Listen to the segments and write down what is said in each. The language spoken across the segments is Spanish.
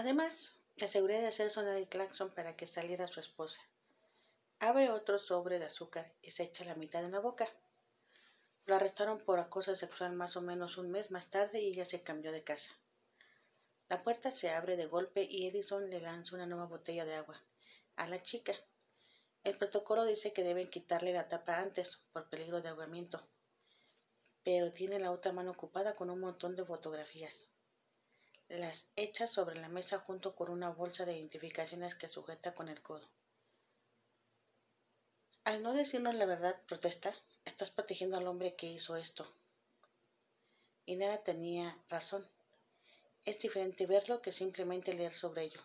Además, aseguré de hacer sonar el claxon para que saliera su esposa. Abre otro sobre de azúcar y se echa la mitad en la boca. Lo arrestaron por acoso sexual más o menos un mes más tarde y ella se cambió de casa. La puerta se abre de golpe y Edison le lanza una nueva botella de agua a la chica. El protocolo dice que deben quitarle la tapa antes por peligro de ahogamiento, pero tiene la otra mano ocupada con un montón de fotografías. Las echa sobre la mesa junto con una bolsa de identificaciones que sujeta con el codo. Al no decirnos la verdad, protesta, estás protegiendo al hombre que hizo esto. Y Nara tenía razón. Es diferente verlo que simplemente leer sobre ello.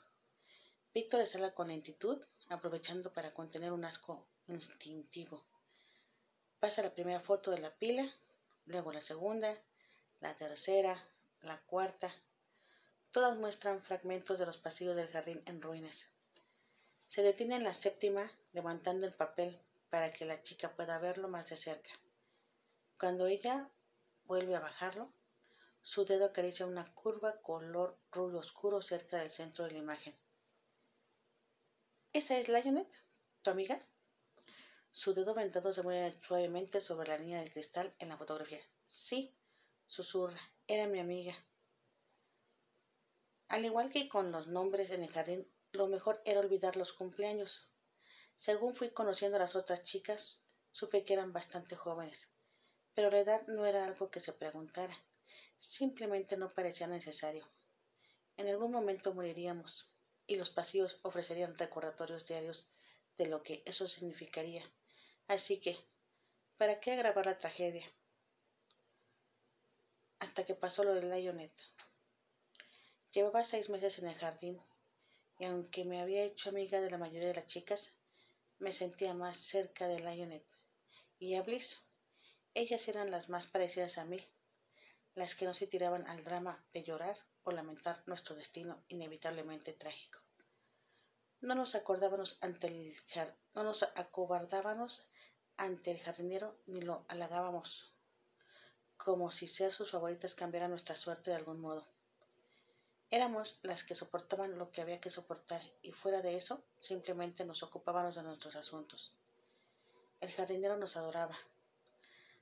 Víctor exhala con lentitud, aprovechando para contener un asco instintivo. Pasa la primera foto de la pila, luego la segunda, la tercera, la cuarta. Todas muestran fragmentos de los pasillos del jardín en ruinas. Se detiene en la séptima, levantando el papel para que la chica pueda verlo más de cerca. Cuando ella vuelve a bajarlo, su dedo acaricia una curva color rubio oscuro cerca del centro de la imagen. ¿Esa es Lionel, tu amiga? Su dedo ventado se mueve suavemente sobre la línea de cristal en la fotografía. Sí, susurra, era mi amiga. Al igual que con los nombres en el jardín, lo mejor era olvidar los cumpleaños. Según fui conociendo a las otras chicas, supe que eran bastante jóvenes, pero la edad no era algo que se preguntara. Simplemente no parecía necesario. En algún momento moriríamos, y los pasillos ofrecerían recordatorios diarios de lo que eso significaría. Así que, ¿para qué agravar la tragedia? Hasta que pasó lo de Lionel. Llevaba seis meses en el jardín, y aunque me había hecho amiga de la mayoría de las chicas, me sentía más cerca de Lionel y a Bliss. Ellas eran las más parecidas a mí, las que no se tiraban al drama de llorar o lamentar nuestro destino inevitablemente trágico. No nos acordábamos ante el no nos acobardábamos ante el jardinero ni lo halagábamos, como si ser sus favoritas cambiara nuestra suerte de algún modo. Éramos las que soportaban lo que había que soportar y fuera de eso simplemente nos ocupábamos de nuestros asuntos. El jardinero nos adoraba,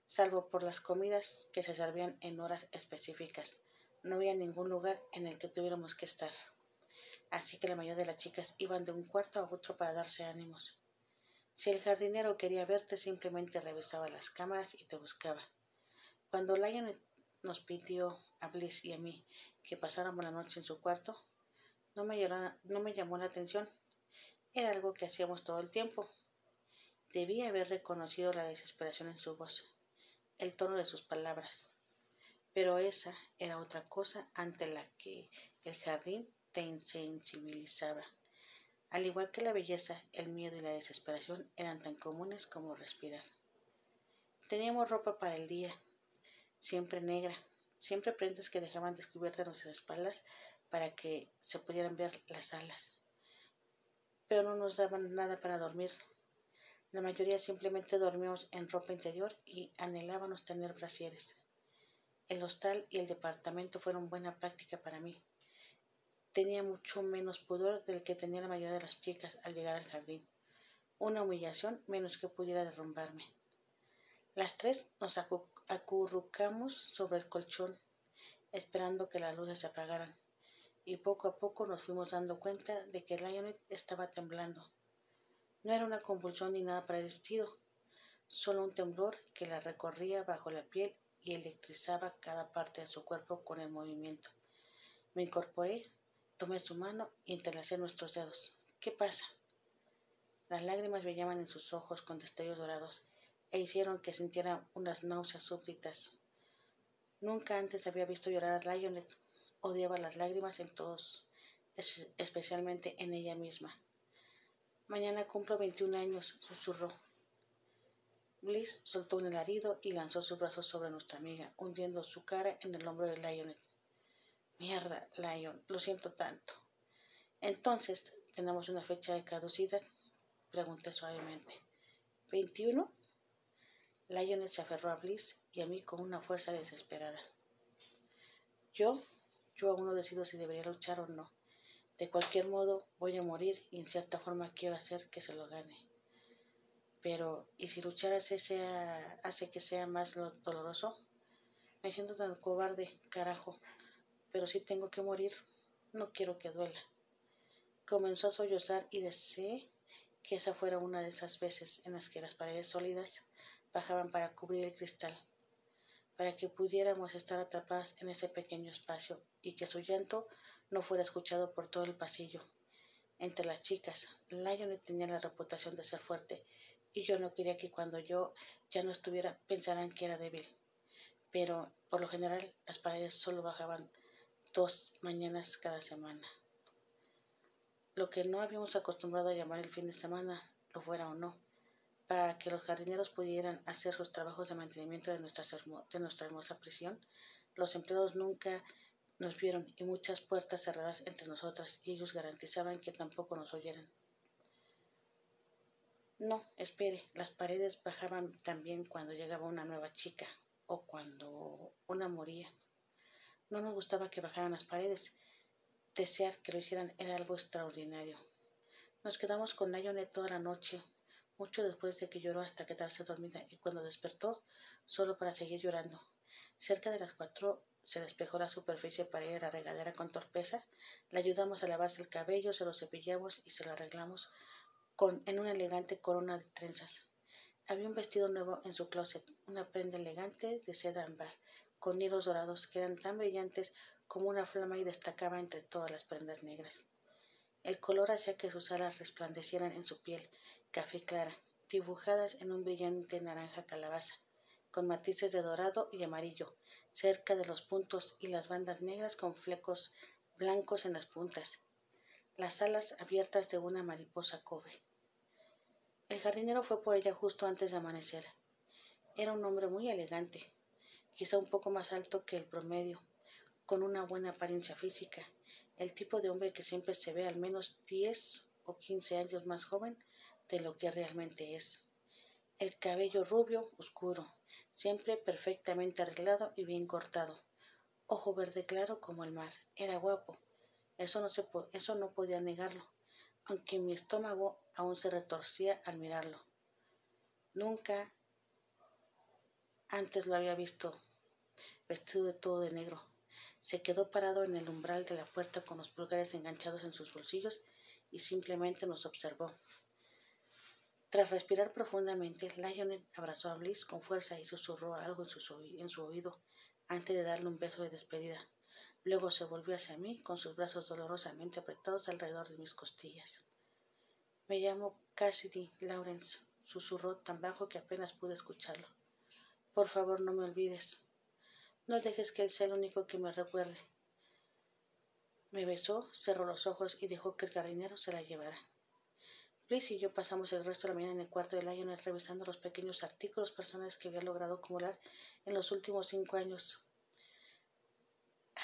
salvo por las comidas que se servían en horas específicas. No había ningún lugar en el que tuviéramos que estar. Así que la mayoría de las chicas iban de un cuarto a otro para darse ánimos. Si el jardinero quería verte, simplemente revisaba las cámaras y te buscaba. Cuando Lion nos pidió a Bliss y a mí que pasáramos la noche en su cuarto, no me, no me llamó la atención. Era algo que hacíamos todo el tiempo. Debía haber reconocido la desesperación en su voz el tono de sus palabras. Pero esa era otra cosa ante la que el jardín te insensibilizaba. Al igual que la belleza, el miedo y la desesperación eran tan comunes como respirar. Teníamos ropa para el día, siempre negra, siempre prendas que dejaban descubiertas nuestras espaldas para que se pudieran ver las alas. Pero no nos daban nada para dormir, la mayoría simplemente dormíamos en ropa interior y anhelábamos tener brasieres. El hostal y el departamento fueron buena práctica para mí. Tenía mucho menos pudor del que tenía la mayoría de las chicas al llegar al jardín. Una humillación menos que pudiera derrumbarme. Las tres nos acurrucamos sobre el colchón, esperando que las luces se apagaran, y poco a poco nos fuimos dando cuenta de que Lionel estaba temblando. No era una convulsión ni nada parecido, solo un temblor que la recorría bajo la piel y electrizaba cada parte de su cuerpo con el movimiento. Me incorporé, tomé su mano y entrelacé nuestros dedos. ¿Qué pasa? Las lágrimas brillaban en sus ojos con destellos dorados e hicieron que sintiera unas náuseas súbditas. Nunca antes había visto llorar a Lionel. Odiaba las lágrimas en todos, especialmente en ella misma. Mañana cumplo 21 años, susurró. Bliss soltó un alarido y lanzó sus brazos sobre nuestra amiga, hundiendo su cara en el hombro de Lionel. Mierda, Lion, lo siento tanto. Entonces, ¿tenemos una fecha de caducidad? Pregunté suavemente. ¿21? Lionel se aferró a Bliss y a mí con una fuerza desesperada. Yo, yo aún no decido si debería luchar o no. De cualquier modo, voy a morir y en cierta forma quiero hacer que se lo gane. Pero, ¿y si luchar hace, hace que sea más doloroso? Me siento tan cobarde, carajo. Pero si tengo que morir, no quiero que duela. Comenzó a sollozar y deseé que esa fuera una de esas veces en las que las paredes sólidas bajaban para cubrir el cristal, para que pudiéramos estar atrapadas en ese pequeño espacio y que su llanto no fuera escuchado por todo el pasillo. Entre las chicas, Lionel tenía la reputación de ser fuerte y yo no quería que cuando yo ya no estuviera pensaran que era débil. Pero por lo general las paredes solo bajaban dos mañanas cada semana. Lo que no habíamos acostumbrado a llamar el fin de semana, lo fuera o no, para que los jardineros pudieran hacer sus trabajos de mantenimiento de nuestra, hermosa prisión, los empleados nunca nos vieron y muchas puertas cerradas entre nosotras y ellos garantizaban que tampoco nos oyeran. No, espere, las paredes bajaban también cuando llegaba una nueva chica o cuando una moría. No nos gustaba que bajaran las paredes. Desear que lo hicieran era algo extraordinario. Nos quedamos con Lionel toda la noche, mucho después de que lloró hasta quedarse dormida y cuando despertó, solo para seguir llorando. Cerca de las cuatro se despejó la superficie para ir a la regadera con torpeza. Le ayudamos a lavarse el cabello, se lo cepillamos y se lo arreglamos con, en una elegante corona de trenzas. Había un vestido nuevo en su closet, una prenda elegante de seda ámbar, con hilos dorados que eran tan brillantes como una flama y destacaba entre todas las prendas negras. El color hacía que sus alas resplandecieran en su piel, café clara, dibujadas en un brillante naranja calabaza, con matices de dorado y amarillo, cerca de los puntos y las bandas negras con flecos blancos en las puntas, las alas abiertas de una mariposa cobre. El jardinero fue por ella justo antes de amanecer. Era un hombre muy elegante, quizá un poco más alto que el promedio, con una buena apariencia física, el tipo de hombre que siempre se ve al menos 10 o 15 años más joven de lo que realmente es. El cabello rubio, oscuro, siempre perfectamente arreglado y bien cortado. Ojo verde claro como el mar. Era guapo. Eso no, se eso no podía negarlo aunque mi estómago aún se retorcía al mirarlo. Nunca antes lo había visto vestido de todo de negro. Se quedó parado en el umbral de la puerta con los pulgares enganchados en sus bolsillos y simplemente nos observó. Tras respirar profundamente, Lionel abrazó a Bliss con fuerza y susurró algo en su, en su oído antes de darle un beso de despedida. Luego se volvió hacia mí con sus brazos dolorosamente apretados alrededor de mis costillas. Me llamo Cassidy Lawrence, susurró tan bajo que apenas pude escucharlo. Por favor, no me olvides. No dejes que él sea el único que me recuerde. Me besó, cerró los ojos y dejó que el jardinero se la llevara. Bliss y yo pasamos el resto de la mañana en el cuarto de Lionel revisando los pequeños artículos personales que había logrado acumular en los últimos cinco años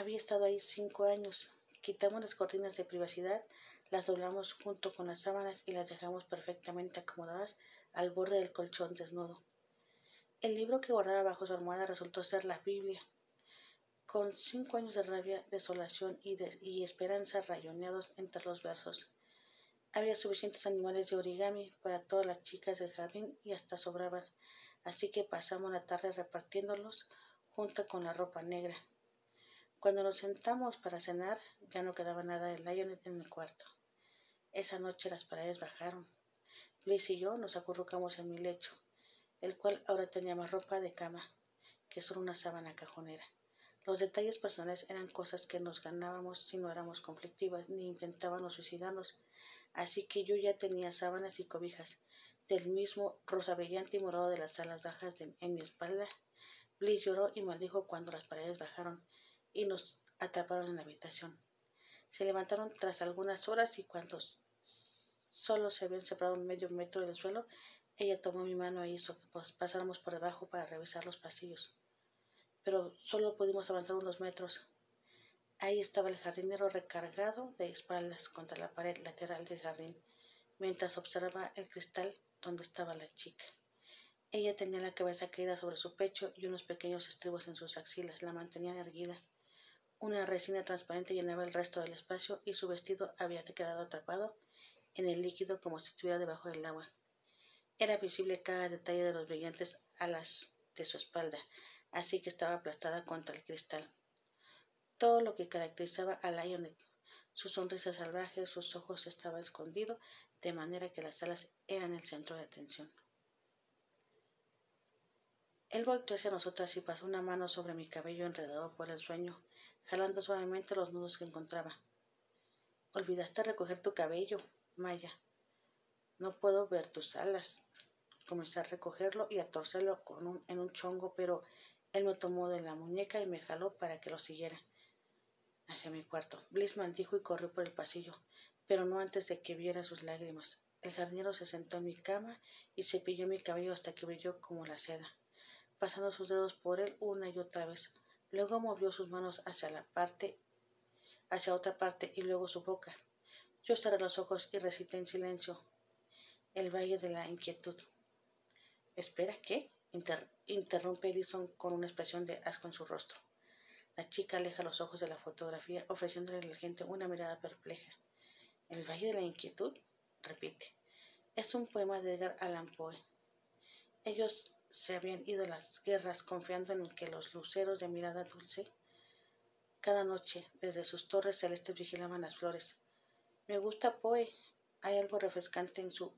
había estado ahí cinco años. Quitamos las cortinas de privacidad, las doblamos junto con las sábanas y las dejamos perfectamente acomodadas al borde del colchón desnudo. El libro que guardaba bajo su almohada resultó ser la Biblia, con cinco años de rabia, desolación y, esperanza rayoneados entre los versos. Había suficientes animales de origami para todas las chicas del jardín y hasta sobraban, así que pasamos la tarde repartiéndolos junto con la ropa negra. Cuando nos sentamos para cenar, ya no quedaba nada de Lionel en el cuarto. Esa noche las paredes bajaron. Bliss y yo nos acurrucamos en mi lecho, el cual ahora tenía más ropa de cama que solo una sábana cajonera. Los detalles personales eran cosas que nos ganábamos si no éramos conflictivas ni intentábamos suicidarnos, así que yo ya tenía sábanas y cobijas del mismo rosa brillante y morado de las alas bajas en mi espalda. Bliss lloró y maldijo cuando las paredes bajaron y nos atraparon en la habitación. Se levantaron tras algunas horas y cuando solo se habían separado medio metro del suelo, ella tomó mi mano e hizo que pasáramos por debajo para revisar los pasillos. Pero solo pudimos avanzar unos metros. Ahí estaba el jardinero recargado de espaldas contra la pared lateral del jardín, mientras observaba el cristal donde estaba la chica. Ella tenía la cabeza caída sobre su pecho y unos pequeños estribos en sus axilas la mantenían erguida. Una resina transparente llenaba el resto del espacio y su vestido había quedado atrapado en el líquido como si estuviera debajo del agua. Era visible cada detalle de los brillantes alas de su espalda, así que estaba aplastada contra el cristal. Todo lo que caracterizaba a Lionel, su sonrisa salvaje, sus ojos estaban escondidos, de manera que las alas eran el centro de atención. Él volteó hacia nosotras y pasó una mano sobre mi cabello enredado por el sueño, jalando suavemente los nudos que encontraba. Olvidaste recoger tu cabello, Maya. No puedo ver tus alas. Comencé a recogerlo y a torcerlo con en un chongo, pero él me tomó de la muñeca y me jaló para que lo siguiera hacia mi cuarto. Bliss dijo y corrió por el pasillo, pero no antes de que viera sus lágrimas. El jardinero se sentó en mi cama y cepilló mi cabello hasta que brilló como la seda, pasando sus dedos por él una y otra vez. Luego movió sus manos hacia la parte, hacia otra parte y luego su boca. Yo cerré los ojos y recité en silencio el valle de la inquietud. ¿Espera qué? interrumpe Edison con una expresión de asco en su rostro. La chica aleja los ojos de la fotografía, ofreciéndole a la gente una mirada perpleja. El Valle de la Inquietud, repite. Es un poema de Edgar Allan Poe. Ellos se habían ido a las guerras confiando en que los luceros de mirada dulce cada noche desde sus torres celestes vigilaban las flores. Me gusta Poe. Hay algo refrescante en su,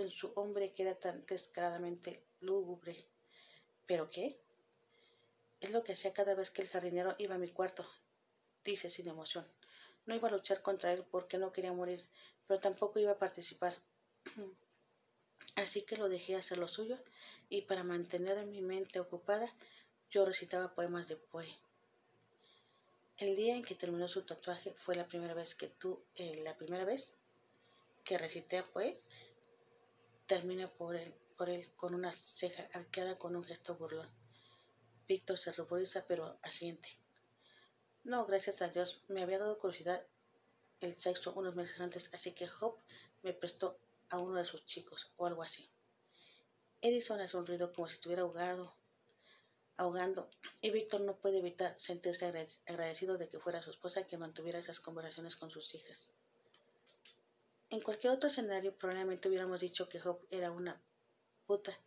en su hombre que era tan descaradamente lúgubre. ¿Pero qué? Es lo que hacía cada vez que el jardinero iba a mi cuarto, dice sin emoción. No iba a luchar contra él porque no quería morir, pero tampoco iba a participar. Así que lo dejé hacer lo suyo y para mantener mi mente ocupada yo recitaba poemas de Poe. El día en que terminó su tatuaje fue la primera vez que tú, eh, la primera vez que recité a Poe, termina por él, por él con una ceja arqueada con un gesto burlón. Víctor se ruboriza pero asiente. No, gracias a Dios, me había dado curiosidad el sexo unos meses antes, así que Hope me prestó a uno de sus chicos o algo así. Edison ha sonrido como si estuviera ahogado, ahogando, y Víctor no puede evitar sentirse agradecido de que fuera su esposa quien mantuviera esas conversaciones con sus hijas. En cualquier otro escenario probablemente hubiéramos dicho que Hope era una puta,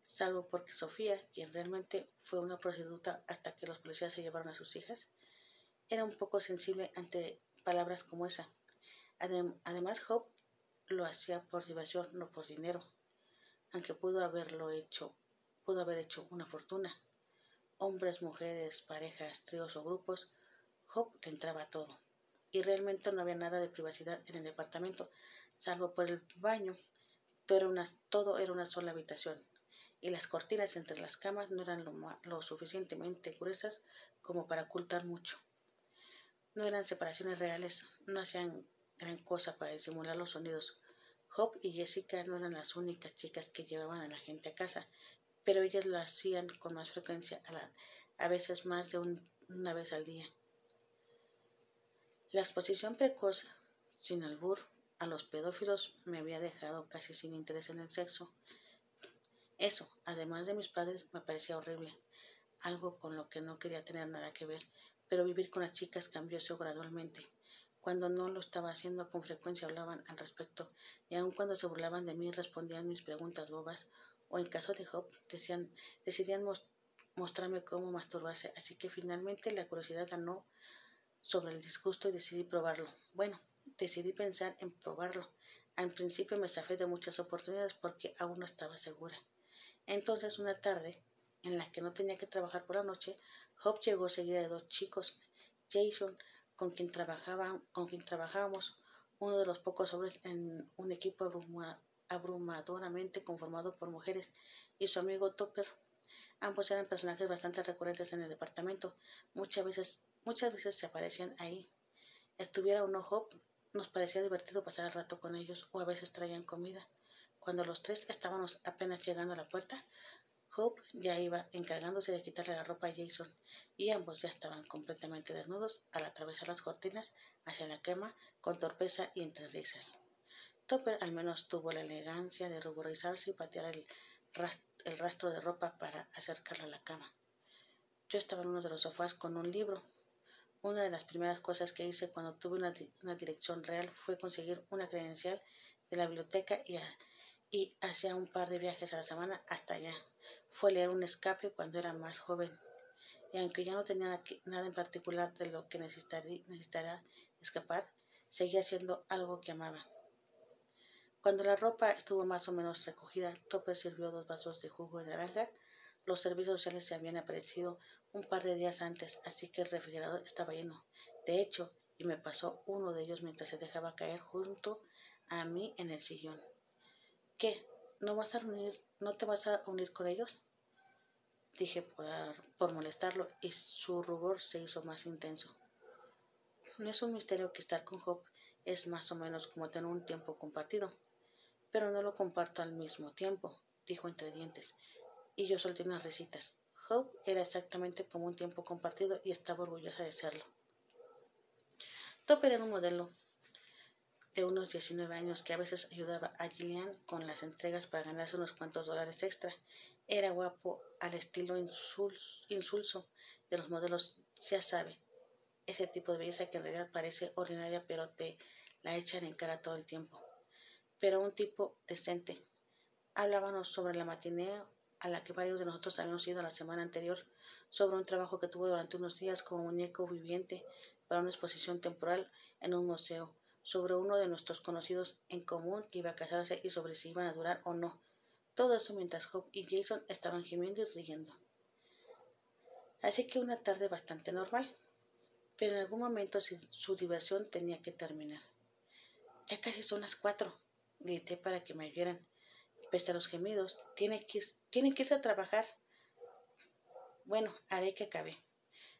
salvo porque Sofía, quien realmente fue una prostituta hasta que los policías se llevaron a sus hijas, era un poco sensible ante palabras como esa. además, Hope lo hacía por diversión, no por dinero, aunque pudo haberlo hecho, pudo haber hecho una fortuna. Hombres, mujeres, parejas, tríos o grupos, le entraba todo. Y realmente no había nada de privacidad en el departamento, salvo por el baño. Todo era una, todo era una sola habitación y las cortinas entre las camas no eran lo, suficientemente gruesas como para ocultar mucho. No eran separaciones reales, no hacían gran cosa para disimular los sonidos. Hope y Jessica no eran las únicas chicas que llevaban a la gente a casa, pero ellas lo hacían con más frecuencia, a, veces más de una vez al día. La exposición precoz, sin albur, a los pedófilos me había dejado casi sin interés en el sexo, eso, además de mis padres, me parecía horrible, algo con lo que no quería tener nada que ver, pero vivir con las chicas cambió eso gradualmente. Cuando no lo estaba haciendo con frecuencia hablaban al respecto, y aun cuando se burlaban de mí respondían mis preguntas bobas, o en caso de Job decidían mostrarme cómo masturbarse, así que finalmente la curiosidad ganó sobre el disgusto y decidí probarlo. Bueno, decidí pensar en probarlo. Al principio me zafé de muchas oportunidades porque aún no estaba segura. Entonces, una tarde, en la que no tenía que trabajar por la noche, Job llegó seguida de dos chicos, Jason, con quien, trabajaba, con quien trabajábamos, uno de los pocos hombres en un equipo abrumadoramente conformado por mujeres, y su amigo Topper. Ambos eran personajes bastante recurrentes en el departamento. Muchas veces, muchas veces se aparecían ahí. Estuviera o no Job, nos parecía divertido pasar el rato con ellos, o a veces traían comida. Cuando los tres estábamos apenas llegando a la puerta, Hope ya iba encargándose de quitarle la ropa a Jason y ambos ya estaban completamente desnudos al atravesar las cortinas hacia la quema con torpeza y entre risas. Topper al menos tuvo la elegancia de ruborizarse y patear el, el rastro de ropa para acercarla a la cama. Yo estaba en uno de los sofás con un libro. Una de las primeras cosas que hice cuando tuve una, una dirección real fue conseguir una credencial de la biblioteca y, y hacía un par de viajes a la semana hasta allá. Fue leer un escape cuando era más joven. Y aunque ya no tenía nada en particular de lo que necesitaría, escapar, seguía siendo algo que amaba. Cuando la ropa estuvo más o menos recogida, Topper sirvió dos vasos de jugo de naranja. Los servicios sociales se habían aparecido un par de días antes, así que el refrigerador estaba lleno. De hecho, y me pasó uno de ellos mientras se dejaba caer junto a mí en el sillón. ¿Qué? ¿No vas a unir, no te vas a unir con ellos? Dije por, por molestarlo y su rubor se hizo más intenso. No es un misterio que estar con Hope es más o menos como tener un tiempo compartido, pero no lo comparto al mismo tiempo, dijo entre dientes, y yo solté unas risitas. Hope era exactamente como un tiempo compartido y estaba orgullosa de serlo. Topper era un modelo de unos 19 años que a veces ayudaba a Gillian con las entregas para ganarse unos cuantos dólares extra. Era guapo al estilo insulso de los modelos, ya sabe, ese tipo de belleza que en realidad parece ordinaria pero te la echan en cara todo el tiempo. Pero un tipo decente. Hablábamos sobre la matinée a la que varios de nosotros habíamos ido la semana anterior, sobre un trabajo que tuvo durante unos días como muñeco viviente para una exposición temporal en un museo, sobre uno de nuestros conocidos en común que iba a casarse y sobre si iban a durar o no. Todo eso mientras Hope y Jason estaban gimiendo y riendo. Así que una tarde bastante normal, pero en algún momento su diversión tenía que terminar. Ya casi son las cuatro, grité para que me oyeran. Pese a los gemidos, tiene que, tiene que irse a trabajar. Bueno, haré que acabe.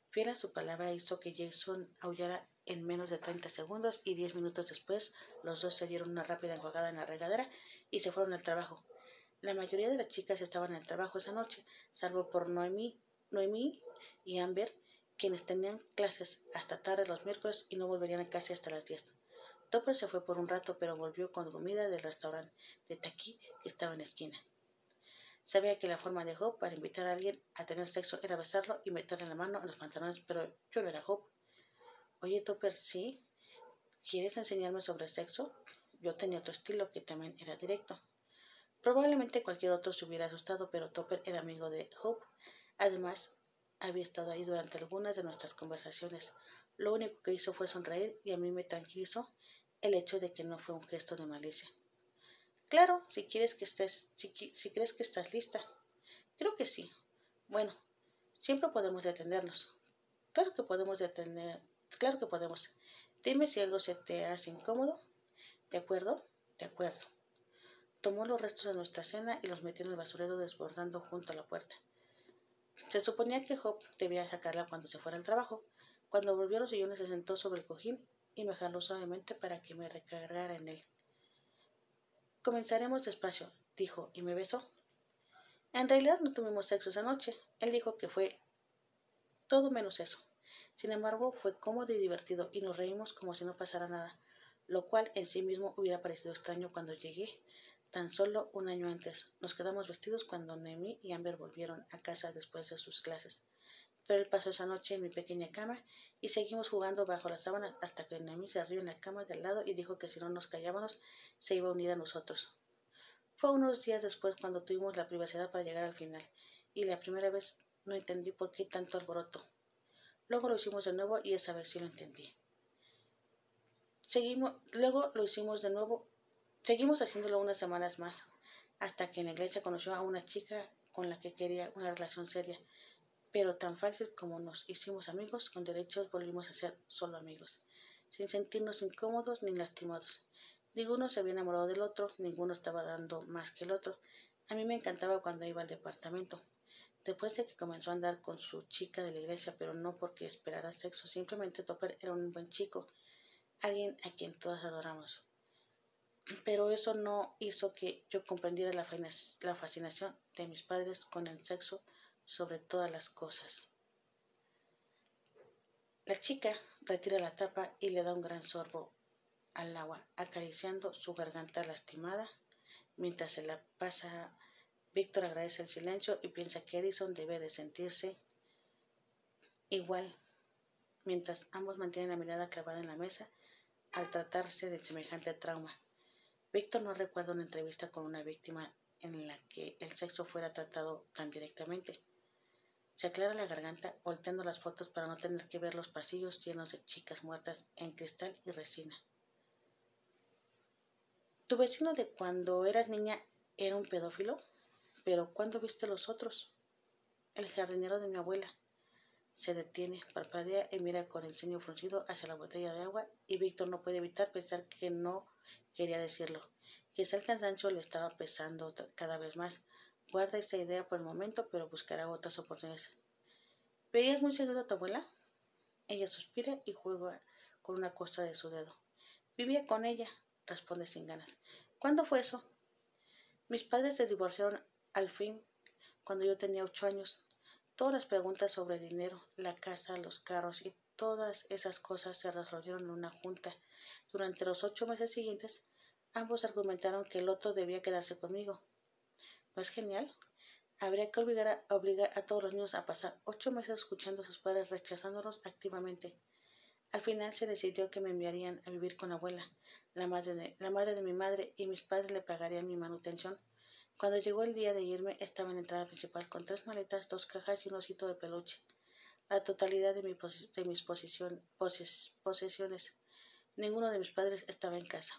Fiel a su palabra hizo que Jason aullara en menos de 30 segundos y diez minutos después los dos se dieron una rápida enjuagada en la regadera y se fueron al trabajo. La mayoría de las chicas estaban en el trabajo esa noche, salvo por Noemí, Noemí y Amber, quienes tenían clases hasta tarde los miércoles y no volverían a casa hasta las 10. Topper se fue por un rato, pero volvió con comida del restaurante de Taki que estaba en la esquina. Sabía que la forma de Hope para invitar a alguien a tener sexo era besarlo y meterle la mano en los pantalones, pero yo no era Hope. Oye, Topper, ¿sí? ¿Quieres enseñarme sobre sexo? Yo tenía otro estilo que también era directo. Probablemente cualquier otro se hubiera asustado, pero Topper era amigo de Hope. Además, había estado ahí durante algunas de nuestras conversaciones. Lo único que hizo fue sonreír y a mí me tranquilizó el hecho de que no fue un gesto de malicia. Claro, si quieres que estés, si, si crees que estás lista. Creo que sí. Bueno, siempre podemos detenernos. Claro que podemos detener, claro que podemos. Dime si algo se te hace incómodo. ¿De acuerdo? De acuerdo. Tomó los restos de nuestra cena y los metió en el basurero desbordando junto a la puerta. Se suponía que Job debía sacarla cuando se fuera al trabajo. Cuando volvió a los sillones se sentó sobre el cojín y me jaló suavemente para que me recargara en él. Comenzaremos despacio, dijo, y me besó. En realidad no tuvimos sexo esa noche. Él dijo que fue todo menos eso. Sin embargo, fue cómodo y divertido, y nos reímos como si no pasara nada, lo cual en sí mismo hubiera parecido extraño cuando llegué, tan solo un año antes. Nos quedamos vestidos cuando Nemi y Amber volvieron a casa después de sus clases pero él pasó esa noche en mi pequeña cama y seguimos jugando bajo las sábanas hasta que Noemí se arrió en la cama de al lado y dijo que si no nos callábamos se iba a unir a nosotros. Fue unos días después cuando tuvimos la privacidad para llegar al final y la primera vez no entendí por qué tanto alboroto. Luego lo hicimos de nuevo y esa vez sí lo entendí. Seguimos, luego lo hicimos de nuevo, seguimos haciéndolo unas semanas más, hasta que en la iglesia conoció a una chica con la que quería una relación seria pero tan fácil como nos hicimos amigos, con derechos volvimos a ser solo amigos, sin sentirnos incómodos ni lastimados. Ninguno se había enamorado del otro, ninguno estaba dando más que el otro. A mí me encantaba cuando iba al departamento. Después de que comenzó a andar con su chica de la iglesia, pero no porque esperara sexo, simplemente Topper era un buen chico, alguien a quien todas adoramos. Pero eso no hizo que yo comprendiera la, fascinación de mis padres con el sexo sobre todas las cosas. La chica retira la tapa y le da un gran sorbo al agua, acariciando su garganta lastimada. Mientras se la pasa, Víctor agradece el silencio y piensa que Edison debe de sentirse igual mientras ambos mantienen la mirada clavada en la mesa al tratarse de semejante trauma. Víctor no recuerda una entrevista con una víctima en la que el sexo fuera tratado tan directamente. Se aclara la garganta, volteando las fotos para no tener que ver los pasillos llenos de chicas muertas en cristal y resina. Tu vecino de cuando eras niña era un pedófilo, pero ¿cuándo viste los otros? El jardinero de mi abuela. Se detiene, parpadea y mira con el ceño fruncido hacia la botella de agua y Víctor no puede evitar pensar que no quería decirlo. Quizá el cansancio le estaba pesando cada vez más. Guarda esta idea por el momento, pero buscará otras oportunidades. ¿Veías muy seguido a tu abuela? Ella suspira y juega con una costra de su dedo. Vivía con ella, responde sin ganas. ¿Cuándo fue eso? Mis padres se divorciaron al fin cuando yo tenía ocho años. Todas las preguntas sobre dinero, la casa, los carros y todas esas cosas se resolvieron en una junta. Durante los ocho meses siguientes, ambos argumentaron que el otro debía quedarse conmigo. ¿No es genial? Habría que obligar a, obligar a todos los niños a pasar ocho meses escuchando a sus padres rechazándolos activamente. Al final se decidió que me enviarían a vivir con abuela, la madre de, la madre de mi madre, y mis padres le pagarían mi manutención. Cuando llegó el día de irme, estaba en la entrada principal con tres maletas, dos cajas y un osito de peluche. La totalidad de, mi de mis posesiones. Ninguno de mis padres estaba en casa.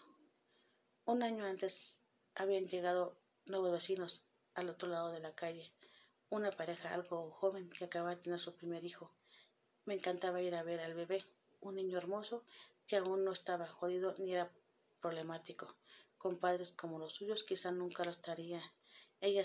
Un año antes habían llegado nuevos vecinos al otro lado de la calle, una pareja algo joven que acababa de tener su primer hijo. Me encantaba ir a ver al bebé, un niño hermoso que aún no estaba jodido ni era problemático con padres como los suyos quizá nunca lo estaría. Ella